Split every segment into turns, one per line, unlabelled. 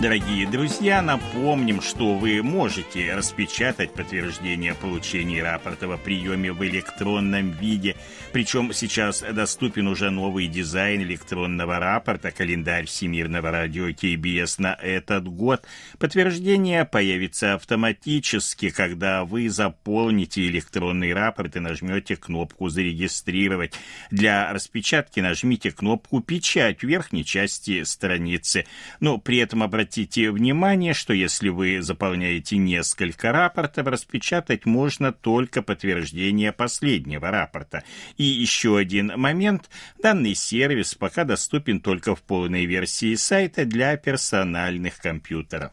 Дорогие друзья, напомним, что вы можете распечатать подтверждение получения рапорта о приеме в электронном виде. Причем сейчас доступен уже новый дизайн электронного рапорта, календарь Всемирного радио КБС на этот год. Подтверждение появится автоматически, когда вы заполните электронный рапорт и нажмете кнопку «Зарегистрировать». Для распечатки нажмите кнопку «Печать» в верхней части страницы. Но при этом обратите Обратите внимание, что если вы заполняете несколько рапортов, распечатать можно только подтверждение последнего рапорта. И еще один момент. Данный сервис пока доступен только в полной версии сайта для персональных компьютеров.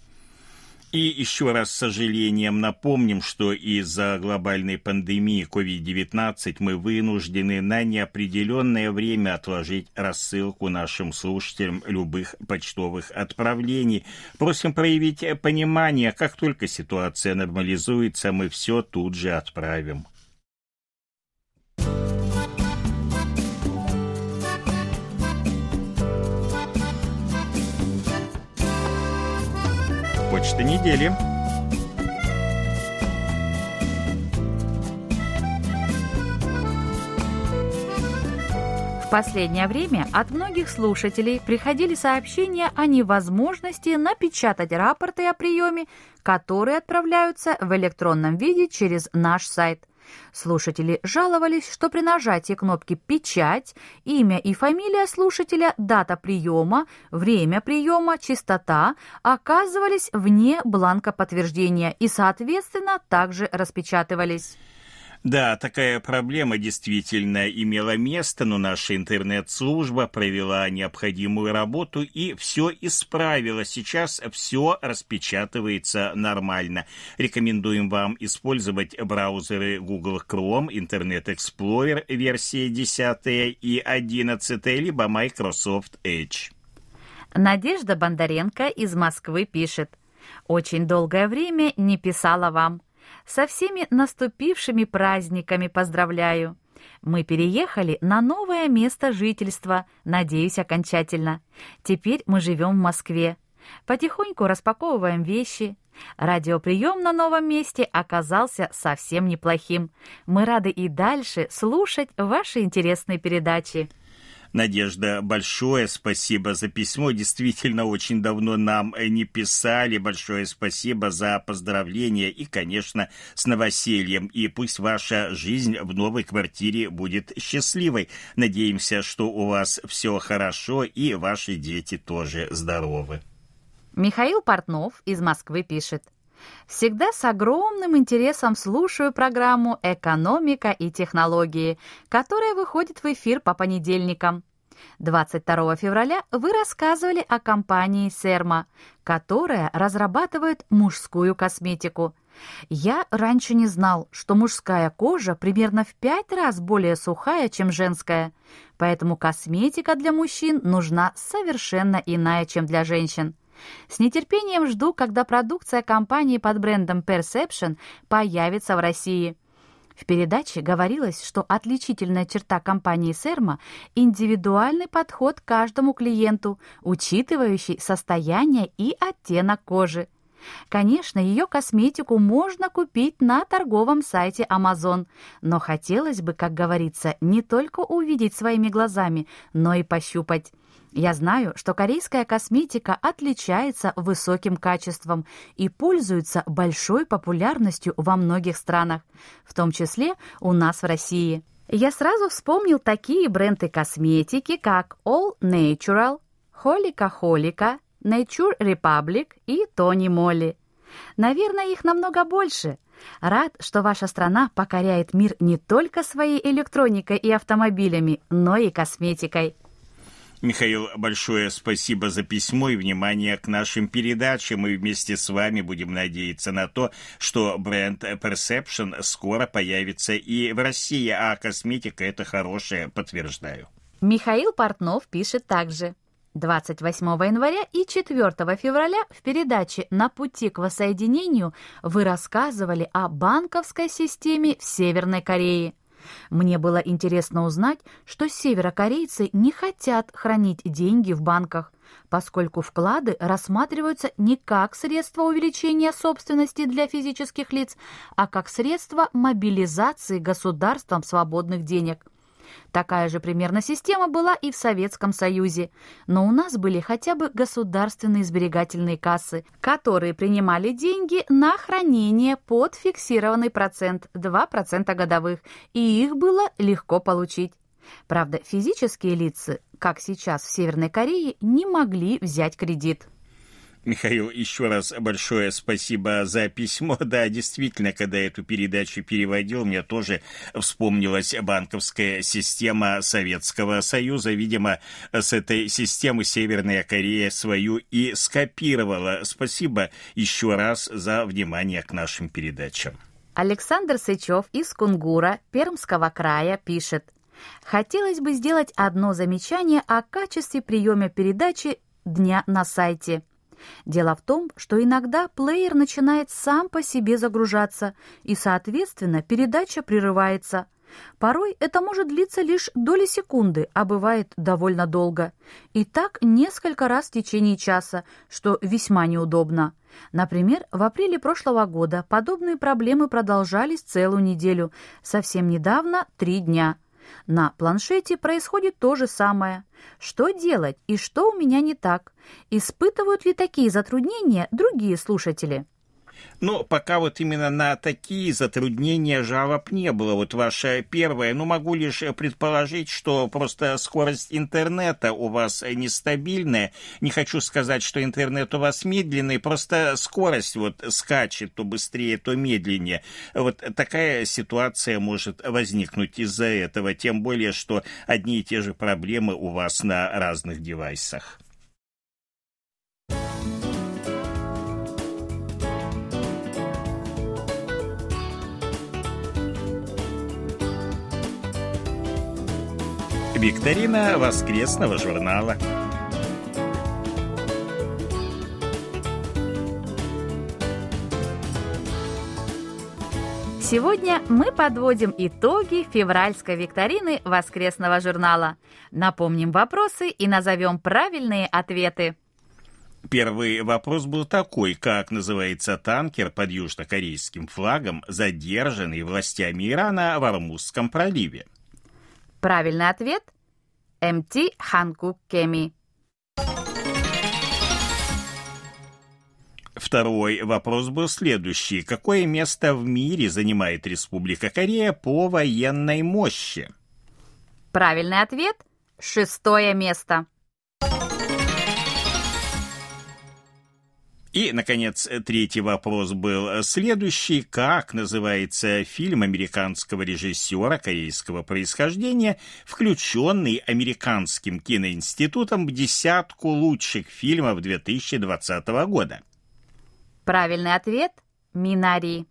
И еще раз с сожалением напомним, что из-за глобальной пандемии COVID-19 мы вынуждены на неопределенное время отложить рассылку нашим слушателям любых почтовых отправлений. Просим проявить понимание, как только ситуация нормализуется, мы все тут же отправим. Почта недели.
В последнее время от многих слушателей приходили сообщения о невозможности напечатать рапорты о приеме, которые отправляются в электронном виде через наш сайт. Слушатели жаловались, что при нажатии кнопки «Печать» имя и фамилия слушателя, дата приема, время приема, частота оказывались вне бланка подтверждения и, соответственно, также распечатывались.
Да, такая проблема действительно имела место, но наша интернет-служба провела необходимую работу и все исправила. Сейчас все распечатывается нормально. Рекомендуем вам использовать браузеры Google Chrome, Internet Explorer версии 10 и 11, либо Microsoft Edge.
Надежда Бондаренко из Москвы пишет. Очень долгое время не писала вам. Со всеми наступившими праздниками поздравляю. Мы переехали на новое место жительства, надеюсь, окончательно. Теперь мы живем в Москве. Потихоньку распаковываем вещи. Радиоприем на новом месте оказался совсем неплохим. Мы рады и дальше слушать ваши интересные передачи.
Надежда, большое спасибо за письмо. Действительно, очень давно нам не писали. Большое спасибо за поздравления и, конечно, с новосельем. И пусть ваша жизнь в новой квартире будет счастливой. Надеемся, что у вас все хорошо и ваши дети тоже здоровы.
Михаил Портнов из Москвы пишет. Всегда с огромным интересом слушаю программу «Экономика и технологии», которая выходит в эфир по понедельникам. 22 февраля вы рассказывали о компании «Серма», которая разрабатывает мужскую косметику. Я раньше не знал, что мужская кожа примерно в пять раз более сухая, чем женская, поэтому косметика для мужчин нужна совершенно иная, чем для женщин. С нетерпением жду, когда продукция компании под брендом Perception появится в России. В передаче говорилось, что отличительная черта компании «Серма» – индивидуальный подход к каждому клиенту, учитывающий состояние и оттенок кожи. Конечно, ее косметику можно купить на торговом сайте Amazon, но хотелось бы, как говорится, не только увидеть своими глазами, но и пощупать. Я знаю, что корейская косметика отличается высоким качеством и пользуется большой популярностью во многих странах, в том числе у нас в России. Я сразу вспомнил такие бренды косметики, как All Natural, Холика Холика, Nature Republic и Тони Молли. Наверное, их намного больше. Рад, что ваша страна покоряет мир не только своей электроникой и автомобилями, но и косметикой.
Михаил, большое спасибо за письмо и внимание к нашим передачам. Мы вместе с вами будем надеяться на то, что бренд Perception скоро появится и в России, а косметика это хорошее, подтверждаю.
Михаил Портнов пишет также. 28 января и 4 февраля в передаче «На пути к воссоединению» вы рассказывали о банковской системе в Северной Корее. Мне было интересно узнать, что северокорейцы не хотят хранить деньги в банках, поскольку вклады рассматриваются не как средство увеличения собственности для физических лиц, а как средство мобилизации государством свободных денег. Такая же примерно система была и в Советском Союзе, но у нас были хотя бы государственные сберегательные кассы, которые принимали деньги на хранение под фиксированный процент 2% годовых, и их было легко получить. Правда, физические лица, как сейчас в Северной Корее, не могли взять кредит.
Михаил, еще раз большое спасибо за письмо. Да, действительно, когда эту передачу переводил, мне тоже вспомнилась банковская система Советского Союза. Видимо, с этой системы Северная Корея свою и скопировала. Спасибо еще раз за внимание к нашим передачам.
Александр Сычев из Кунгура, Пермского края, пишет. Хотелось бы сделать одно замечание о качестве приема передачи дня на сайте – Дело в том, что иногда плеер начинает сам по себе загружаться, и, соответственно, передача прерывается. Порой это может длиться лишь доли секунды, а бывает довольно долго. И так несколько раз в течение часа, что весьма неудобно. Например, в апреле прошлого года подобные проблемы продолжались целую неделю, совсем недавно – три дня – на планшете происходит то же самое. Что делать и что у меня не так? Испытывают ли такие затруднения другие слушатели?
Но пока вот именно на такие затруднения жалоб не было. Вот ваша первая, ну, могу лишь предположить, что просто скорость интернета у вас нестабильная. Не хочу сказать, что интернет у вас медленный, просто скорость вот скачет то быстрее, то медленнее. Вот такая ситуация может возникнуть из-за этого, тем более, что одни и те же проблемы у вас на разных девайсах. Викторина воскресного журнала.
Сегодня мы подводим итоги февральской викторины воскресного журнала. Напомним вопросы и назовем правильные ответы.
Первый вопрос был такой, как называется танкер под южнокорейским флагом, задержанный властями Ирана в Армузском проливе?
Правильный ответ – МТ Ханкук Кеми.
Второй вопрос был следующий. Какое место в мире занимает Республика Корея по военной мощи?
Правильный ответ – шестое место.
И, наконец, третий вопрос был следующий. Как называется фильм американского режиссера корейского происхождения, включенный Американским киноинститутом в десятку лучших фильмов 2020 года?
Правильный ответ – «Минари».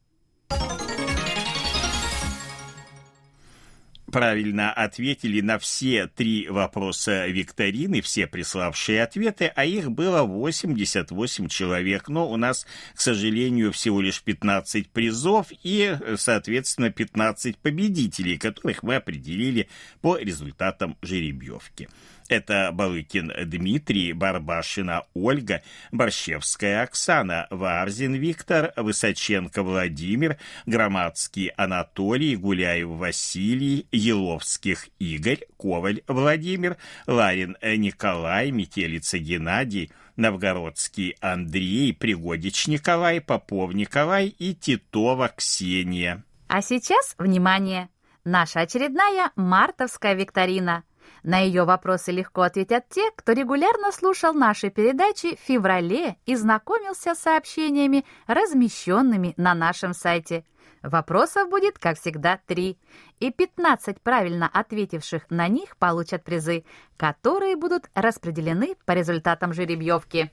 Правильно ответили на все три вопроса викторины, все приславшие ответы, а их было 88 человек. Но у нас, к сожалению, всего лишь 15 призов и, соответственно, 15 победителей, которых мы определили по результатам жеребьевки. Это Балыкин Дмитрий, Барбашина Ольга, Борщевская Оксана, Варзин Виктор, Высоченко Владимир, Громадский Анатолий, Гуляев Василий, Еловских Игорь, Коваль Владимир, Ларин Николай, Метелица Геннадий, Новгородский Андрей, Пригодич Николай, Попов Николай и Титова Ксения.
А сейчас, внимание, наша очередная мартовская викторина – на ее вопросы легко ответят те, кто регулярно слушал наши передачи в феврале и знакомился с сообщениями, размещенными на нашем сайте. Вопросов будет, как всегда, три, и 15 правильно ответивших на них получат призы, которые будут распределены по результатам жеребьевки.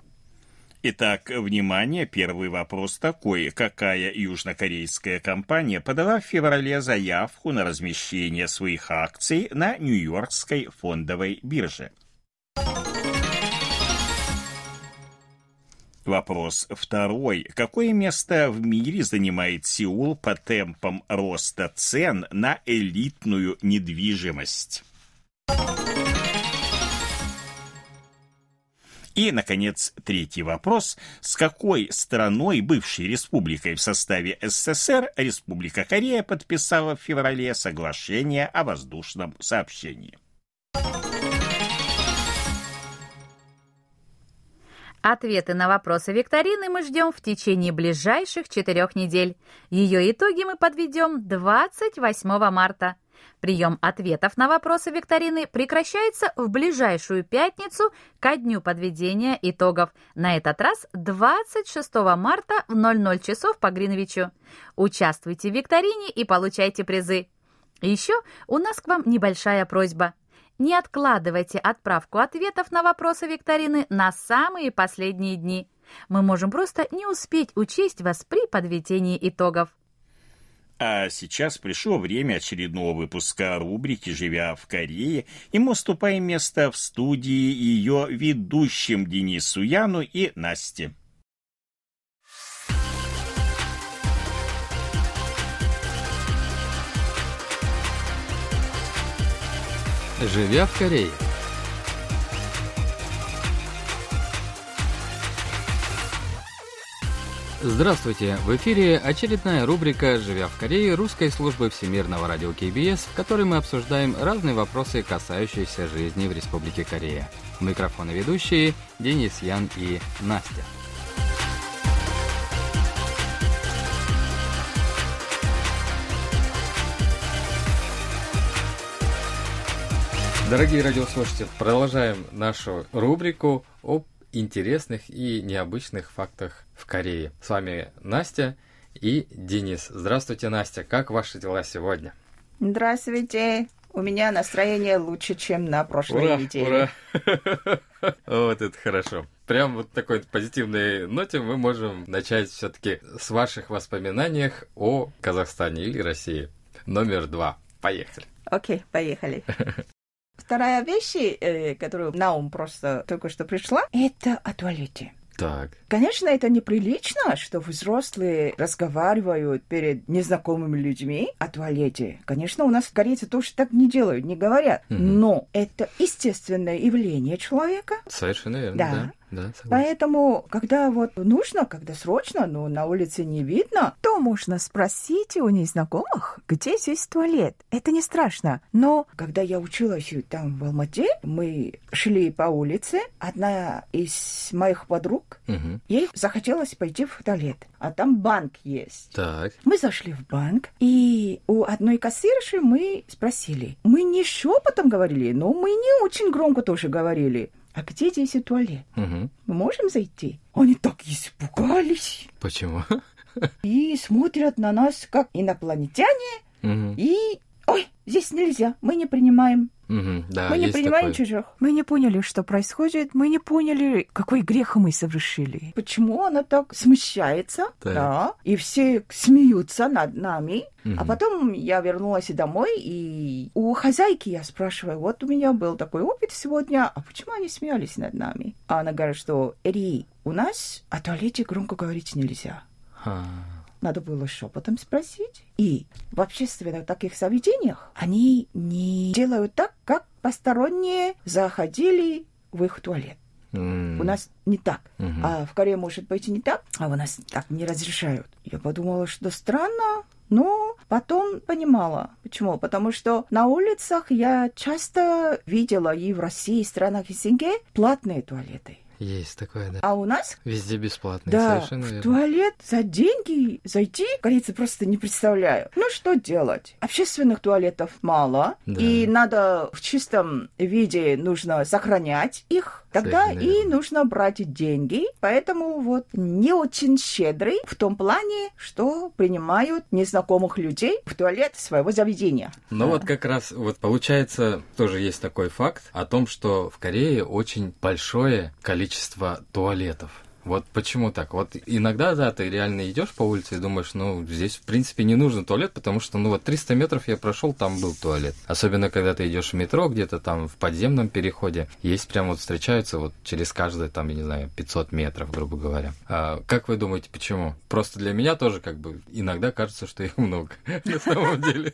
Итак, внимание, первый вопрос такой. Какая южнокорейская компания подала в феврале заявку на размещение своих акций на Нью-Йоркской фондовой бирже? Вопрос второй. Какое место в мире занимает Сеул по темпам роста цен на элитную недвижимость? И, наконец, третий вопрос. С какой страной, бывшей республикой в составе СССР, Республика Корея подписала в феврале соглашение о воздушном сообщении?
Ответы на вопросы викторины мы ждем в течение ближайших четырех недель. Ее итоги мы подведем 28 марта. Прием ответов на вопросы викторины прекращается в ближайшую пятницу ко дню подведения итогов. На этот раз 26 марта в 00 часов по Гринвичу. Участвуйте в викторине и получайте призы. Еще у нас к вам небольшая просьба. Не откладывайте отправку ответов на вопросы викторины на самые последние дни. Мы можем просто не успеть учесть вас при подведении итогов.
А сейчас пришло время очередного выпуска рубрики «Живя в Корее», и мы уступаем место в студии ее ведущим Денису Яну и Насте.
«Живя в Корее» Здравствуйте! В эфире очередная рубрика «Живя в Корее» русской службы Всемирного радио КБС, в которой мы обсуждаем разные вопросы, касающиеся жизни в Республике Корея. У микрофона ведущие Денис Ян и Настя. Дорогие радиослушатели, продолжаем нашу рубрику об интересных и необычных фактах в Корее. С вами Настя и Денис. Здравствуйте, Настя. Как ваши дела сегодня?
Здравствуйте. У меня настроение лучше, чем на прошлой
ура,
неделе.
Ура. Вот это хорошо. Прям вот такой позитивной ноте мы можем начать все-таки с ваших воспоминаний о Казахстане или России. Номер два. Поехали.
Окей, поехали. Вторая вещь, э, которая на ум просто только что пришла, это о туалете.
Так.
Конечно, это неприлично, что взрослые разговаривают перед незнакомыми людьми о туалете. Конечно, у нас корейцы тоже так не делают, не говорят.
Мгм.
Но это естественное явление человека.
Совершенно верно,
Да.
да. Да, согласен.
Поэтому, когда вот нужно, когда срочно, но на улице не видно, то можно спросить у незнакомых, где здесь туалет. Это не страшно. Но когда я училась там в Алмате, мы шли по улице, одна из моих подруг,
Мгм.
ей захотелось пойти в туалет, а там банк есть.
Так.
Мы зашли в банк, и у одной кассирши мы спросили. Мы не шепотом говорили, но мы не очень громко тоже говорили. А где здесь и туалет?
Мгм.
Мы можем зайти? Они так испугались
Почему?
и смотрят на нас как инопланетяне
Мгм.
и... Ой, здесь нельзя, мы не принимаем.
Да,
мы не принимаем
такое.
чужих.
Мы не поняли, что происходит, мы не поняли, какой грех мы совершили.
Почему она так смущается?
Так.
Да. И все смеются над нами. А
Мгм.
потом я вернулась домой, и у хозяйки я спрашиваю, вот у меня был такой опыт сегодня, а почему они смеялись над нами? А она говорит, что, Эри, у нас о туалете громко говорить нельзя.
Ха.
Надо было шепотом спросить. И в общественных таких заведениях они не делают так, как посторонние заходили в их туалет.
М.
У нас не так.
Мгм.
А в Корее может быть и не так, а у нас так не разрешают. Я подумала, что странно, но потом понимала. Почему? Потому что на улицах я часто видела и в России, и в странах СНГ платные туалеты.
Есть такое, да.
А у нас
Везде бесплатно,
да,
совершенно
в
верно.
туалет за деньги зайти, корейцы просто не представляю. Ну, что делать? Общественных туалетов мало,
Да.
и надо в чистом виде нужно сохранять их. Тогда
Совершенно
и
верно.
нужно брать деньги, поэтому вот не очень щедрый в том плане, что принимают незнакомых людей в туалет своего заведения.
Но вот как раз, вот получается, тоже есть такой факт о том, что в Корее очень большое количество туалетов. Вот почему так? Вот иногда, да, ты реально идешь по улице и думаешь, ну, здесь, в принципе, не нужен туалет, потому что, ну, вот 300 метров я прошел, там был туалет. Особенно, когда ты идешь в метро, где-то там в подземном переходе, есть прям вот встречаются вот через каждые, там, я не знаю, 500 метров, грубо говоря. А как вы думаете, почему? Просто для меня тоже, как бы, иногда кажется, что их много, на самом деле.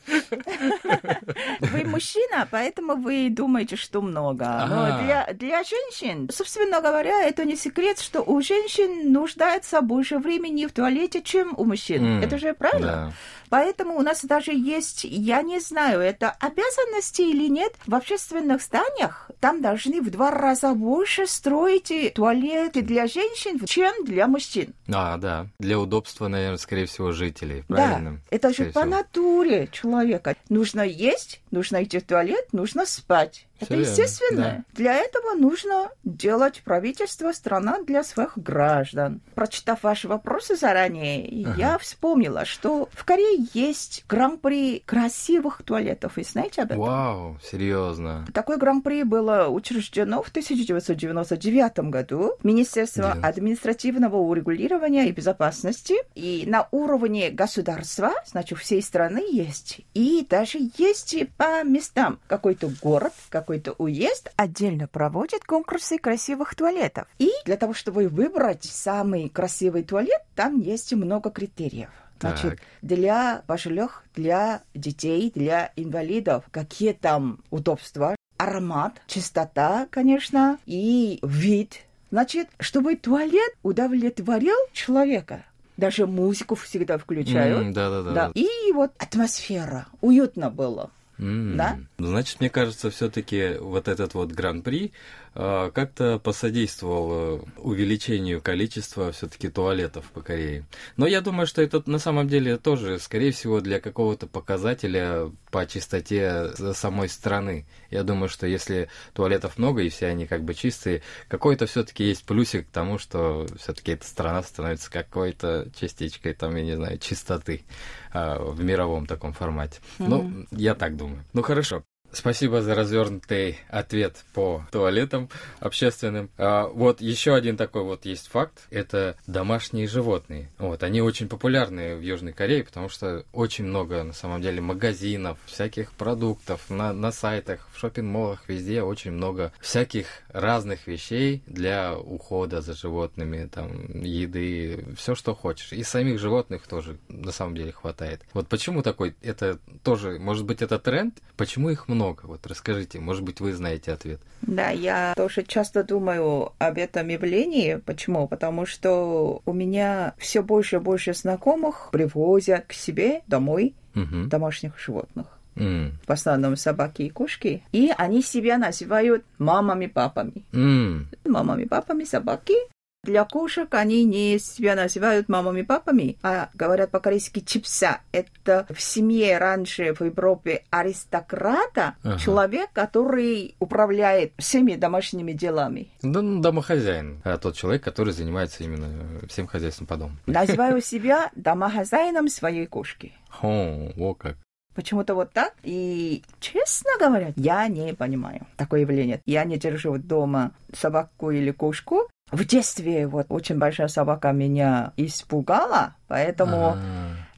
Вы мужчина, поэтому вы думаете, что много. Но для женщин, собственно говоря, это не секрет, что у женщин нуждается больше времени в туалете, чем у мужчин.
М,
Это же правильно.
Да.
Поэтому у нас даже есть, я не знаю, это обязанности или нет, в общественных зданиях там должны в два раза больше строить туалеты для женщин, чем для мужчин.
А, да. Для удобства, наверное, скорее всего, жителей.
Да,
Правильно?
это же по
всего.
натуре человека. Нужно есть, нужно идти в туалет, нужно спать. Это
верно,
естественно. Для этого нужно делать правительство, страна для своих граждан. Прочитав ваши вопросы заранее, я вспомнила, что в Корее есть гран-при красивых туалетов. Вы знаете об этом?
Вау, серьезно.
Такое гран-при было учреждено в 1999 году Министерство
Да.
административного урегулирования и безопасности. И на уровне государства, значит, всей страны есть. И даже есть по местам. Какой-то город, какой-то уезд.
Отдельно проводят конкурсы красивых туалетов.
И для того, чтобы выбрать самый красивый туалет, там есть много критериев. Значит, для пожилых, для детей, для инвалидов, какие там удобства, аромат, чистота, конечно, и вид. Значит, чтобы туалет удовлетворил человека. Даже музыку всегда включают.
М, Да-да-да.
Да. И вот атмосфера. Уютно было.
М.
Да?
Значит, мне кажется, все-таки вот этот вот гран-при как-то посодействовал э, увеличению количества все-таки туалетов по Корее. Но я думаю, что это на самом деле тоже, скорее всего, для какого-то показателя по чистоте с- самой страны. Я думаю, что если туалетов много и все они как бы чистые, какой-то все-таки есть плюсик к тому, что все-таки эта страна становится какой-то частичкой, там, я не знаю, чистоты а, в мировом таком формате. Ну, я так думаю. Ну, хорошо. Спасибо за развернутый ответ по туалетам общественным. А, вот еще один такой вот есть факт. Это домашние животные. Вот, они очень популярны в Южной Корее, потому что очень много, на самом деле, магазинов, всяких продуктов на, на сайтах, в шопинг-молах, везде очень много всяких разных вещей для ухода за животными, там, еды, все, что хочешь. И самих животных тоже, на самом деле, хватает. Вот почему такой, это тоже, может быть, это тренд? Почему их много? Вот расскажите, может быть, вы знаете ответ.
Да, я тоже часто думаю об этом явлении. Почему? Потому что у меня все больше и больше знакомых привозят к себе домой
Мгм.
домашних животных.
М.
В основном собаки и кошки. И они себя называют мамами-папами.
М.
Мамами-папами собаки. Для кошек они не себя называют мамами-папами, а говорят по-корейски чипса. Это в семье раньше в Европе аристократа,
Ага.
человек, который управляет всеми домашними делами.
Да, ну, домохозяин, а тот человек, который занимается именно всем хозяйством по дому.
Называю себя домохозяином своей кошки.
Хо, о как.
Почему-то вот так. И, честно говоря, я не понимаю такое явление. Я не держу дома собаку или кошку. В детстве вот очень большая собака меня испугала, поэтому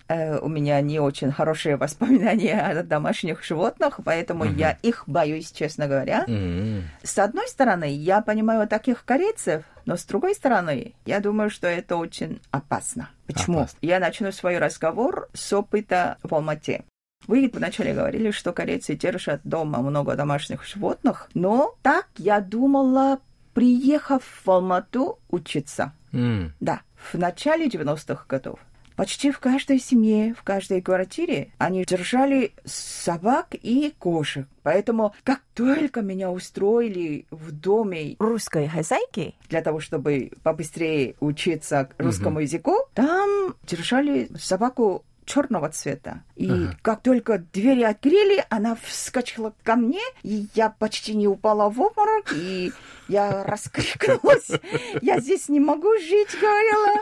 э, у меня не очень хорошие воспоминания о домашних животных, поэтому
Мгм.
я их боюсь, честно говоря.
м.
С одной стороны, я понимаю таких корейцев, но с другой стороны, я думаю, что это очень опасно. Почему?
Опасно.
Я начну свой разговор с опыта в Алмате. Вы вначале говорили, что корейцы держат дома много домашних животных, но так я думала, приехав в Алмату учиться.
М,
Да, в начале 90-х годов. Почти в каждой семье, в каждой квартире они держали собак и кошек. Поэтому, как только меня устроили в доме
Русской хозяйки?
для того, чтобы побыстрее учиться русскому языку, там держали собаку черного цвета. И
Ага.
как только двери открыли, она вскочила ко мне, и я почти не упала в обморок, и я раскрикнулась. Я здесь не могу жить, говорила.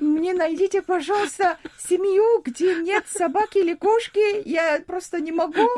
Мне найдите, пожалуйста, семью, где нет собаки или кошки. Я просто не могу.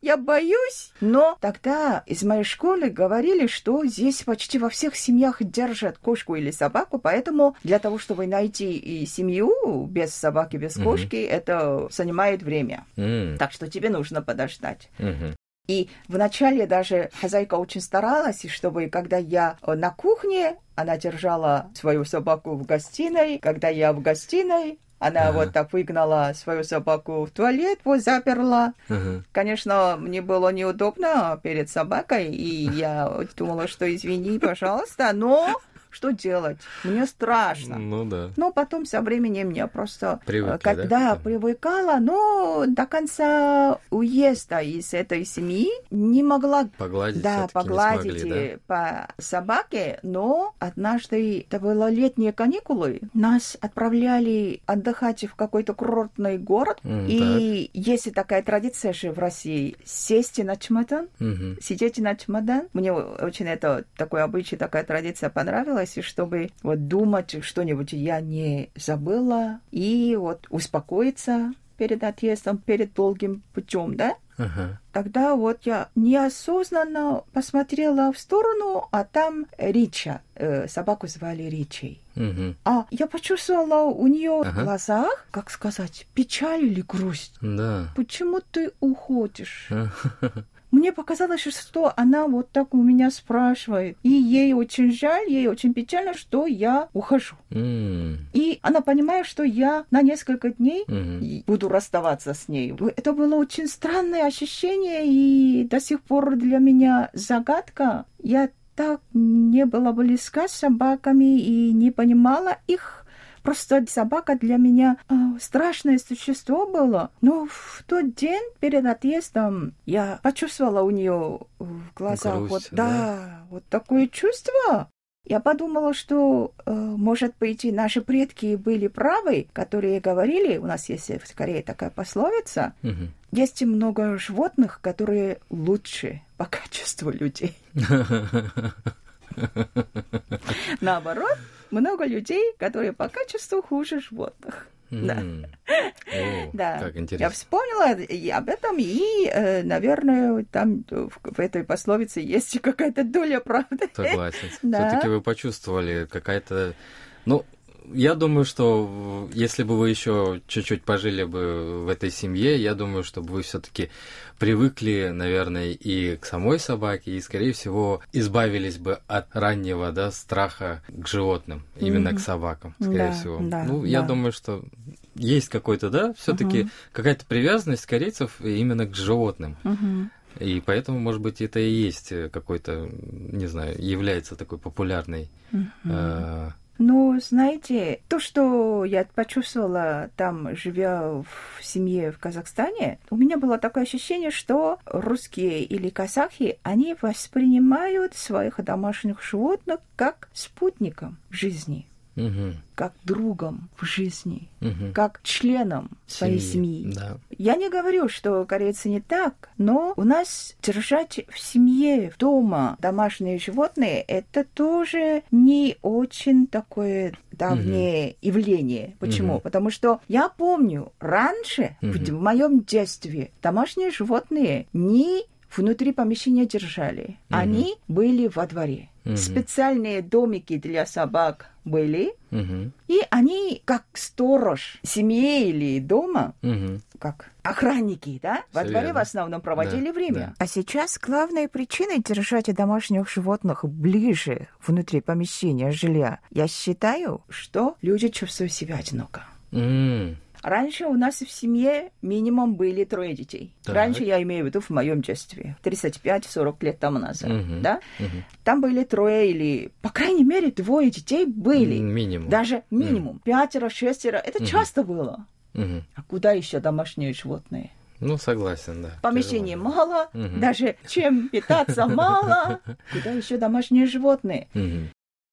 Я боюсь. Но тогда из моей школы говорили, что здесь почти во всех семьях держат кошку или собаку, поэтому для того, чтобы найти и семью без собаки, без
Мгм.
кошки, это занимает время.
м,
Так что тебе нужно подождать.
мгм.
И вначале даже хозяйка очень старалась, чтобы когда я э, на кухне, она держала свою собаку в гостиной, когда я в гостиной, она
Ага.
вот так выгнала свою собаку в туалет, вот заперла.
Ага.
Конечно, мне было неудобно перед собакой, и я думала, что извини, пожалуйста, но что делать? Мне страшно.
Ну да.
Но потом со временем я просто,
Привыкли,
э, когда
да?
привыкала, но до конца уезда из этой семьи не могла
Погладить
да, погладить
смогли,
э, по собаке, но однажды, это было летние каникулы, нас отправляли отдыхать в какой-то курортный город,
М,
и есть такая традиция же в России, сесть на чемодан,
да? Мгм.
сидеть на чемодан. Мне очень это такой обычай, такая традиция понравилась, и чтобы вот думать что-нибудь я не забыла, и вот успокоиться перед отъездом, перед долгим путем, да?
Ага.
Тогда вот я неосознанно посмотрела в сторону, а там Рича, э, собаку звали Ричей.
Мгм.
А я почувствовала у нее
Ага.
в глазах, как сказать, печаль или грусть.
Да.
Почему ты уходишь? Мне показалось, что она вот так у меня спрашивает. И ей очень жаль, ей очень печально, что я ухожу.
М,
И она понимает, что я на несколько дней и буду расставаться с ней. Это было очень странное ощущение, и до сих пор для меня загадка. Я так не была близка с собаками и не понимала их. Просто собака для меня а, страшное существо было. Но в тот день перед отъездом я почувствовала у нее в глазах
Грусть,
вот
да?
да, вот такое чувство. Я подумала, что, э, может быть, и наши предки были правы, которые говорили, у нас есть в Корее такая пословица,
Мгм.
есть много животных, которые лучше по качеству людей. Наоборот, много людей, которые по качеству хуже животных. Да.
О,
Да,
Как
я
интересно.
вспомнила и об этом, и, э, наверное, там в, в этой пословице есть какая-то доля правды.
Согласен.
Да.
Все-таки вы почувствовали какая-то... Ну, я думаю, что если бы вы еще чуть-чуть пожили бы в этой семье, я думаю, что бы вы все-таки привыкли, наверное, и к самой собаке, и, скорее всего, избавились бы от раннего да, страха к животным, именно
Мгм.
к собакам, скорее
Да,
всего.
да,
ну, я
да.
думаю, что есть какой-то, да, все-таки
Мгм.
какая-то привязанность корейцев именно к животным.
Мгм.
И поэтому, может быть, это и есть какой-то, не знаю, является такой популярной.
Мгм.
э,
Ну, знаете, то, что я почувствовала там, живя в семье в Казахстане, у меня было такое ощущение, что русские или казахи, они воспринимают своих домашних животных как спутником жизни,
мгм,
как другом в жизни,
мгм.
как членом своей семьи.
Да.
Я не говорю, что корейцы не так, но у нас держать в семье, дома домашние животные, это тоже не очень такое давнее явление. Почему?
Мгм.
Потому что я помню, раньше, в,
Мгм.
в моем детстве, домашние животные не внутри помещения держали.
Мгм.
Они были во дворе.
Мгм.
Специальные домики для собак были,
Мгм,
и они, как сторож семьи или дома,
мгм.
как охранники, да, во
Всё
дворе в основном проводили
Да,
время.
А сейчас главной причиной держать домашних животных ближе внутри помещения жилья, я считаю,
Что люди чувствуют себя одиноко.
М,
Раньше у нас в семье минимум были трое детей.
Так.
Раньше я имею в виду в моем детстве, 35-40 лет тому назад,
Мгм.
да?
Мгм.
Там были трое или, по крайней мере, двое детей были.
Минимум.
Даже минимум. Пятеро, шестеро. Это
Мгм.
часто было.
Мгм.
А куда еще домашние животные?
Ну, согласен, да.
Помещений
Тяжело.
мало,
Мгм.
даже чем питаться мало. Куда еще домашние животные?
Мгм.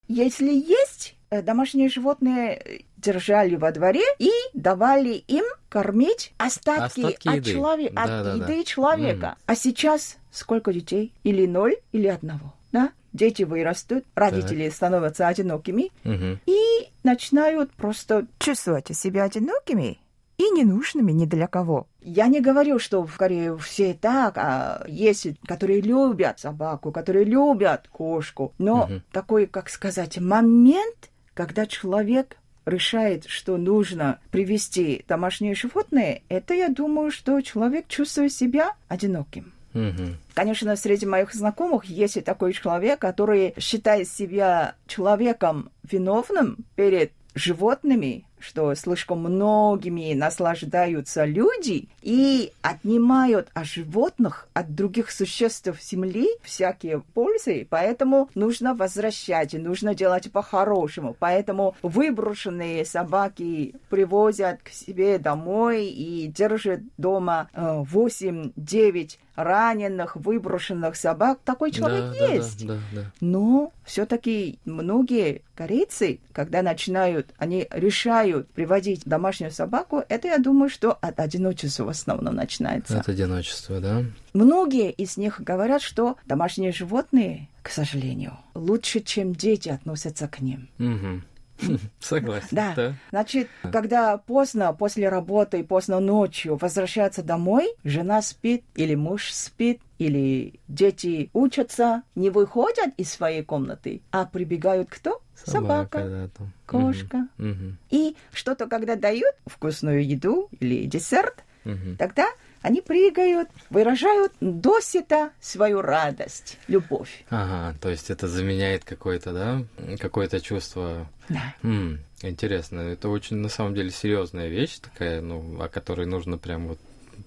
Если есть, э, домашние животные э, держали во дворе и давали им кормить остатки,
Остатки
от,
еды.
челове- от
Да, да, да.
еды человека. А сейчас сколько детей? Или ноль, или одного. Да? Дети вырастут, родители становятся одинокими
Мгм.
и начинают просто
Чувствуете себя одинокими и ненужными ни для кого.
Я не говорю, что в Корее все так, а есть, которые любят собаку, которые любят кошку. Но
Мгм.
такой, как сказать, момент, когда человек решает, что нужно привести домашнее животное, это я думаю, что человек чувствует себя одиноким.
Мгм.
Конечно, среди моих знакомых есть и такой человек, который считает себя человеком виновным перед животными, что слишком многими наслаждаются люди и отнимают от животных, от других существ Земли всякие пользы, поэтому нужно возвращать, нужно делать по-хорошему. Поэтому выброшенные собаки привозят к себе домой и держат дома э, 8-9 раненых, выброшенных собак. Такой человек
Да, да,
есть.
Да, да, да.
Но все-таки многие корейцы, когда начинают, они решают приводить домашнюю собаку, это я думаю, что от одиночества в основном начинается.
От одиночества, да?
Многие из них говорят, что домашние животные, к сожалению, лучше, чем дети относятся к ним.
Мгм. Согласен.
Да. Значит, когда поздно, после работы, поздно ночью возвращаться домой, жена спит, или муж спит, или дети учатся, не выходят из своей комнаты, а прибегают кто? Собака,
да, там.
кошка.
Мгм.
И что-то, когда дают вкусную еду или десерт,
Мгм.
тогда они прыгают, выражают досыта свою радость, любовь.
Ага, то есть это заменяет какое-то, да, какое-то чувство.
Да.
М, интересно, это очень на самом деле серьезная вещь такая, ну, о которой нужно прям вот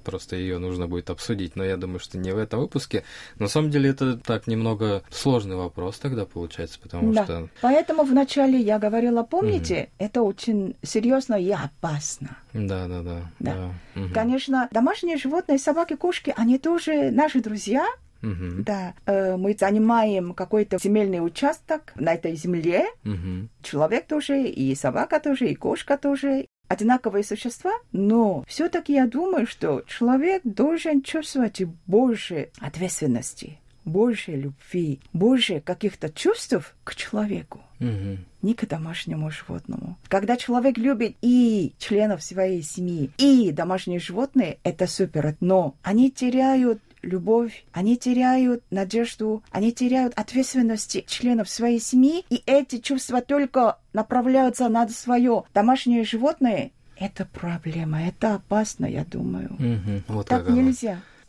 просто ее нужно будет обсудить, но я думаю, что не в этом выпуске. На самом деле это так немного сложный вопрос тогда получается, потому
Да.
что
Поэтому вначале я говорила, помните, это очень серьезно и опасно.
да, да, да,
Да.
Мгм.
Конечно, домашние животные, собаки, кошки, они тоже наши друзья.
Мгм.
Да, э, мы занимаем какой-то земельный участок на этой земле.
Мгм.
Человек тоже, и собака тоже, и кошка тоже. Одинаковые существа, но все-таки я думаю, что человек должен чувствовать больше ответственности, больше любви, больше каких-то чувств к человеку
Мгм.
не к домашнему животному. Когда человек любит и членов своей семьи, и домашние животные, это супер. Но они теряют любовь, они теряют надежду, они теряют ответственности членов своей семьи, и эти чувства только направляются на свое домашнее животное. Это проблема, это опасно, я думаю.
Мгм. Вот
Так
как оно.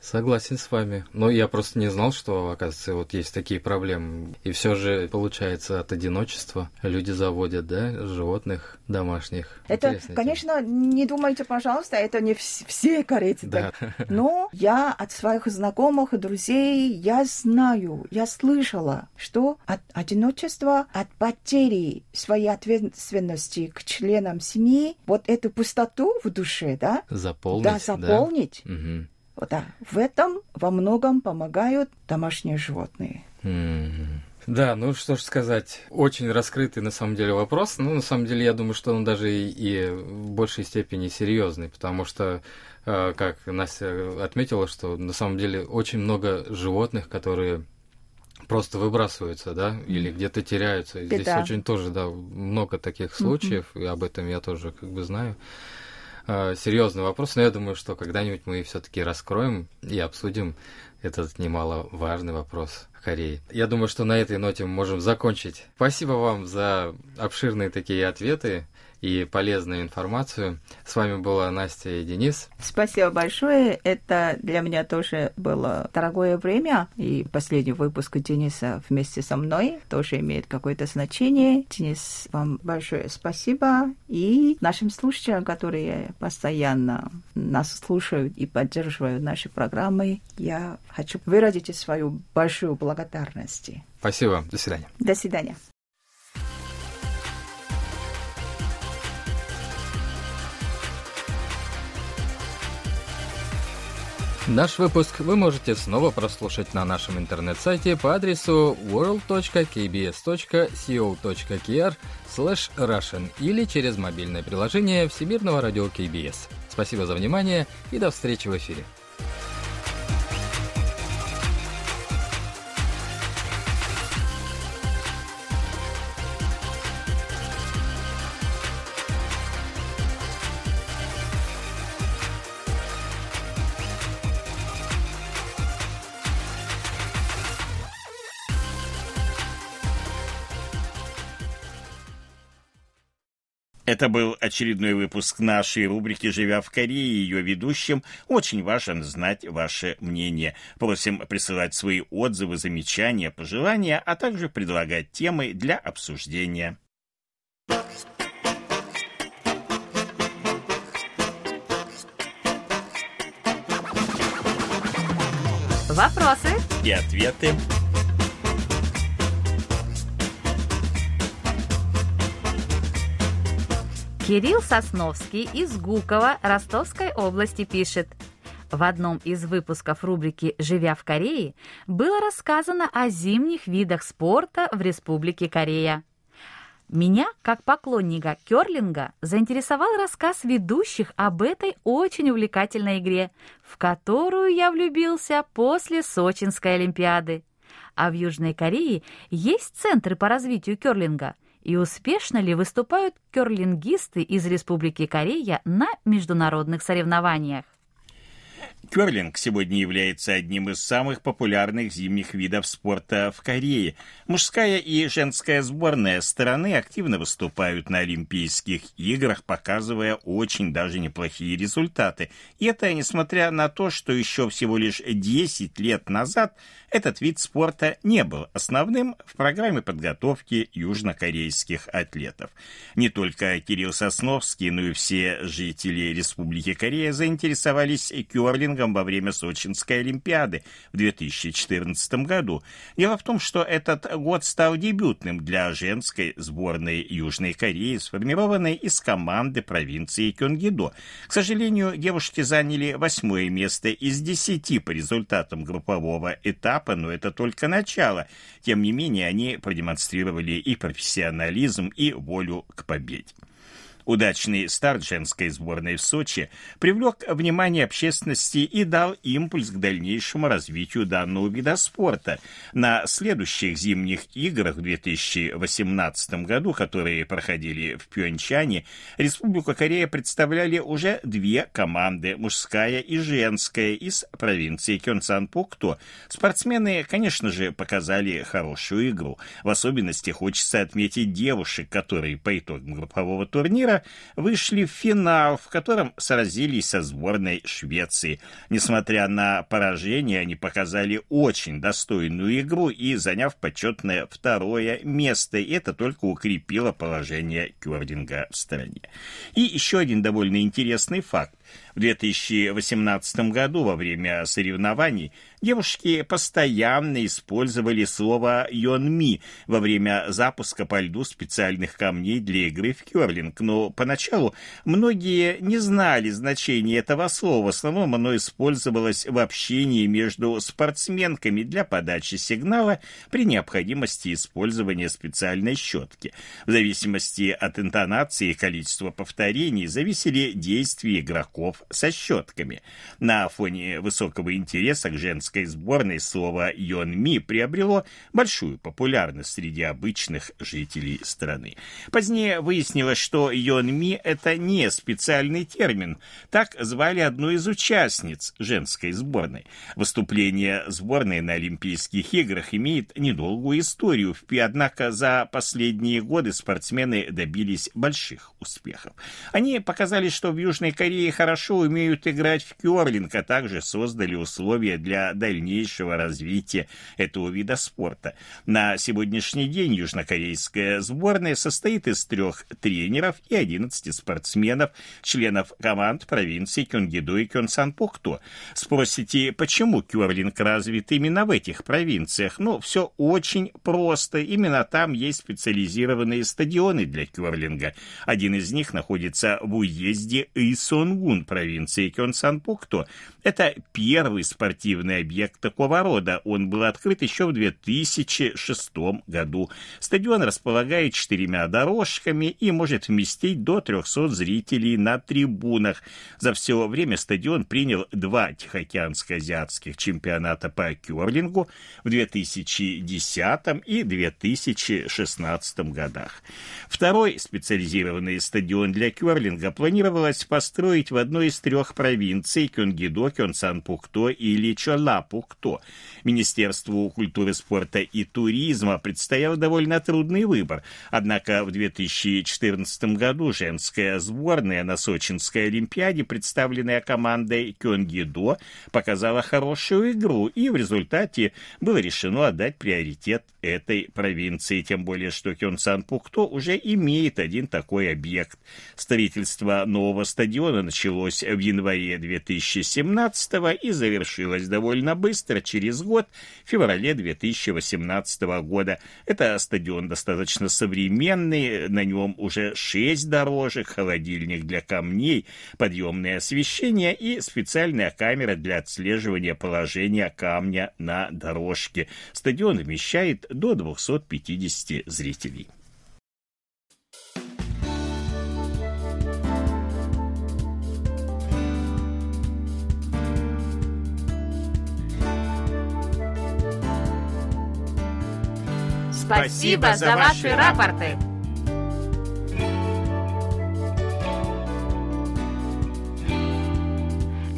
Согласен с вами. Но я просто не знал, что, оказывается, вот есть такие проблемы. И все же, получается, от одиночества люди заводят, да, животных домашних.
Это,
Интересная тема.
конечно, не думайте, пожалуйста, это не вс- все корейцы
Да.
так Но я от своих знакомых и друзей, я знаю, я слышала, что от одиночества, от потери своей ответственности к членам семьи, вот эту пустоту в душе, да,
Заполнить.
да, заполнить,
Мгм.
вот, да, в этом во многом помогают домашние животные.
Да, ну что ж сказать, очень раскрытый на самом деле вопрос. Ну, на самом деле, я думаю, что он даже и, и в большей степени серьезный, потому что, э, как Настя отметила, что на самом деле очень много животных, которые просто выбрасываются, да, или где-то теряются. И Здесь
Беда.
очень тоже, да, много таких случаев, и об этом я тоже как бы знаю. Э, Серьезный вопрос, но я думаю, что когда-нибудь мы все-таки раскроем и обсудим этот немаловажный вопрос в Корее. Я думаю, что на этой ноте мы можем закончить. Спасибо вам за обширные такие ответы, и полезную информацию. С вами была Настя и Денис.
Спасибо большое. Это для меня тоже было дорогое время. И последний выпуск Дениса вместе со мной тоже имеет какое-то значение. Денис, вам большое спасибо. И нашим слушателям, которые постоянно нас слушают и поддерживают наши программы, я хочу выразить свою большую благодарность.
Спасибо. До свидания.
До свидания.
Наш выпуск вы можете снова прослушать на нашем интернет-сайте по адресу world.kbs.co.kr russian или через мобильное приложение Всемирного радио KBS. Спасибо за внимание и до встречи в эфире.
Это был очередной выпуск нашей рубрики «Живя в Корее». Ее ведущим очень важно знать ваше мнение. Просим присылать свои отзывы, замечания, пожелания, а также предлагать темы для обсуждения.
Вопросы
И ответы.
Кирилл Сосновский из Гукова Ростовской области пишет. В одном из выпусков рубрики «Живя в Корее» было рассказано о зимних видах спорта в Республике Корея. Меня, как поклонника керлинга, заинтересовал рассказ ведущих об этой очень увлекательной игре, в которую я влюбился после Сочинской Олимпиады. А в Южной Корее есть центры по развитию керлинга – и успешно ли выступают керлингисты из Республики Корея на международных соревнованиях.
Керлинг сегодня является одним из самых популярных зимних видов спорта в Корее. Мужская и женская сборная страны активно выступают на Олимпийских играх, показывая очень даже неплохие результаты. И это несмотря на то, что еще всего лишь 10 лет назад этот вид спорта не был основным в программе подготовки южнокорейских атлетов. Не только Кирилл Сосновский, но и все жители Республики Корея заинтересовались керлингом во время Сочинской Олимпиады в 2014 году. Дело в том, что этот год стал дебютным для женской сборной Южной Кореи, сформированной из команды провинции Кёнгидо. К сожалению, девушки заняли восьмое место из десяти по результатам группового этапа, но это только начало. Тем не менее, они продемонстрировали и профессионализм, и волю к победе. Удачный старт женской сборной в Сочи привлек внимание общественности и дал импульс к дальнейшему развитию данного вида спорта. На следующих зимних играх в 2018 году, которые проходили в Пьончане, Республику Корея представляли уже две команды, мужская и женская, из провинции Кёнсан-Пукто. Спортсмены, конечно же, показали хорошую игру. В особенности хочется отметить девушек, которые по итогам группового турнира турнира вышли в финал, в котором сразились со сборной Швеции. Несмотря на поражение, они показали очень достойную игру и заняв почетное второе место. И это только укрепило положение керлинга в стране. И еще один довольно интересный факт. В 2018 году во время соревнований девушки постоянно использовали слово «йонми» во время запуска по льду специальных камней для игры в керлинг, но поначалу многие не знали значения этого слова. В основном оно использовалось в общении между спортсменками для подачи сигнала при необходимости использования специальной щетки. В зависимости от интонации и количества повторений зависели действия игроков игроков со щетками. На фоне высокого интереса к женской сборной слово «Йон Ми» приобрело большую популярность среди обычных жителей страны. Позднее выяснилось, что «Йон Ми» — это не специальный термин. Так звали одну из участниц женской сборной. Выступление сборной на Олимпийских играх имеет недолгую историю, однако за последние годы спортсмены добились больших успехов. Они показали, что в Южной Корее хорошо умеют играть в керлинг, а также создали условия для дальнейшего развития этого вида спорта. На сегодняшний день южнокорейская сборная состоит из трех тренеров и 11 спортсменов, членов команд провинций Кёнгидо и Кёнсан-Пукто. Спросите, почему керлинг развит именно в этих провинциях? Ну, все очень просто. Именно там есть специализированные стадионы для керлинга. Один из них находится в уезде Исонгун провинции Кёнсан-Пукто. Это первый спортивный объект такого рода. Он был открыт еще в 2006 году. Стадион располагает четырьмя дорожками и может вместить до 300 зрителей на трибунах. За все время стадион принял два Тихоокеанско-азиатских чемпионата по керлингу в 2010 и 2016 годах. Второй специализированный стадион для керлинга планировалось построить в одной из трех провинций Кёнгидо, Кёнсан-Пукто или Чола-Пукто. Министерству культуры, спорта и туризма предстоял довольно трудный выбор. Однако в 2014 году женская сборная на Сочинской Олимпиаде, представленная командой Кёнгидо, показала хорошую игру, и в результате было решено отдать приоритет этой провинции, тем более что Кёнсан-Пукто уже имеет один такой объект. Строительство нового стадиона началось в январе 2017 и завершилось довольно быстро, через год, в феврале 2018 года. Это стадион достаточно современный, на нем уже шесть дорожек, холодильник для камней, подъемное освещение и специальная камера для отслеживания положения камня на дорожке. Стадион вмещает до 250 зрителей.
Спасибо за ваши рапорты.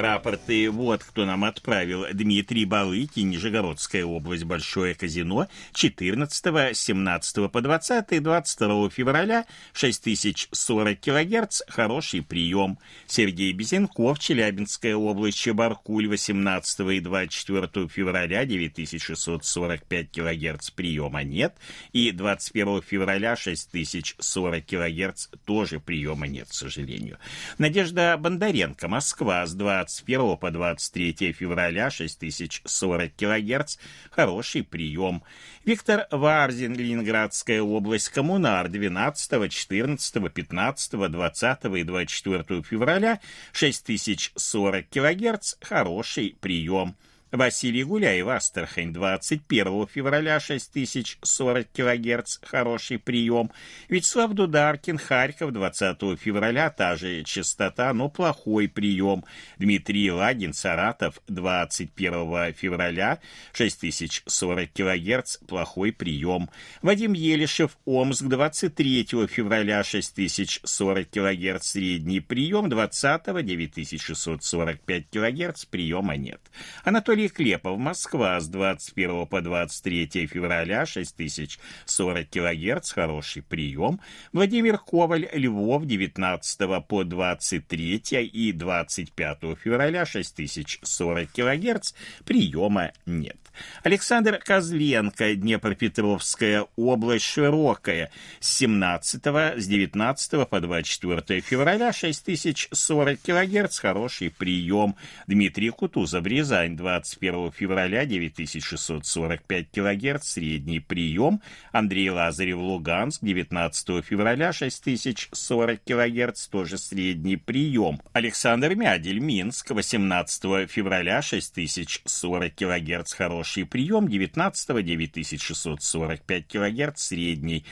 Рапорты вот кто нам отправил. Дмитрий Балыки, Нижегородская область, Большое казино, 14, 17 по 20, 22 февраля, 6040 килогерц, хороший прием. Сергей Безенков, Челябинская область, Чебаркуль, 18 и 24 февраля, 9645 килогерц, приема нет. И 21 февраля, 6040 килогерц, тоже приема нет, к сожалению. Надежда Бондаренко, Москва, с 20 21 по 23 февраля 6040 кГц. Хороший прием. Виктор Варзин, Ленинградская область, Коммунар, 12, 14, 15, 20 и 24 февраля 6040 кГц. Хороший прием. Василий Гуляев, Астрахань, 21 февраля, 6040 кГц, хороший прием. Вячеслав Дударкин, Харьков, 20 февраля, та же частота, но плохой прием. Дмитрий Лагин, Саратов, 21 февраля, 6040 кГц, плохой прием. Вадим Елишев, Омск, 23 февраля, 6040 кГц, средний прием, 20 9645 кГц, приема нет. Анатолий Анатолий Клепов, Москва, с 21 по 23 февраля, 6040 кГц, хороший прием. Владимир Коваль, Львов, 19 по 23 и 25 февраля, 6040 кГц, приема нет. Александр Козленко, Днепропетровская область, Широкая, с 17 с 19 по 24 февраля, 6040 кГц, хороший прием. Дмитрий Кутузов, Рязань, 20 21 февраля 9645 кГц средний прием. Андрей Лазарев, Луганск, 19 февраля 6040 кГц, тоже средний прием. Александр Мядель, Минск, 18 февраля 6040 кГц, хороший прием. 19 9645 кГц, средний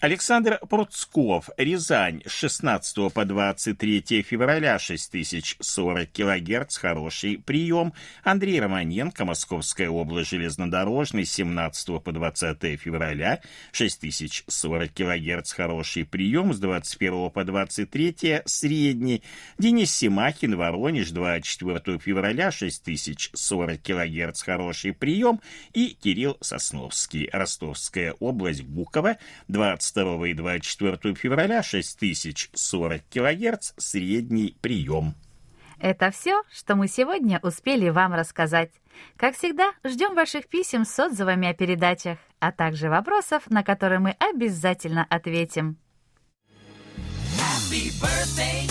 Александр Пруцков, Рязань, с 16 по 23 февраля, 6040 кГц, хороший прием. Андрей Романенко, Московская область, железнодорожный, с 17 по 20 февраля, 6040 кГц, хороший прием. С 21 по 23 средний. Денис Симахин, Воронеж, 24 февраля, 6040 кГц, хороший прием. И Кирилл Сосновский, Ростовская область, Гуково, 20 22 и 24 февраля 6040 кГц средний прием.
Это все, что мы сегодня успели вам рассказать. Как всегда, ждем ваших писем с отзывами о передачах, а также вопросов, на которые мы обязательно ответим. Happy birthday,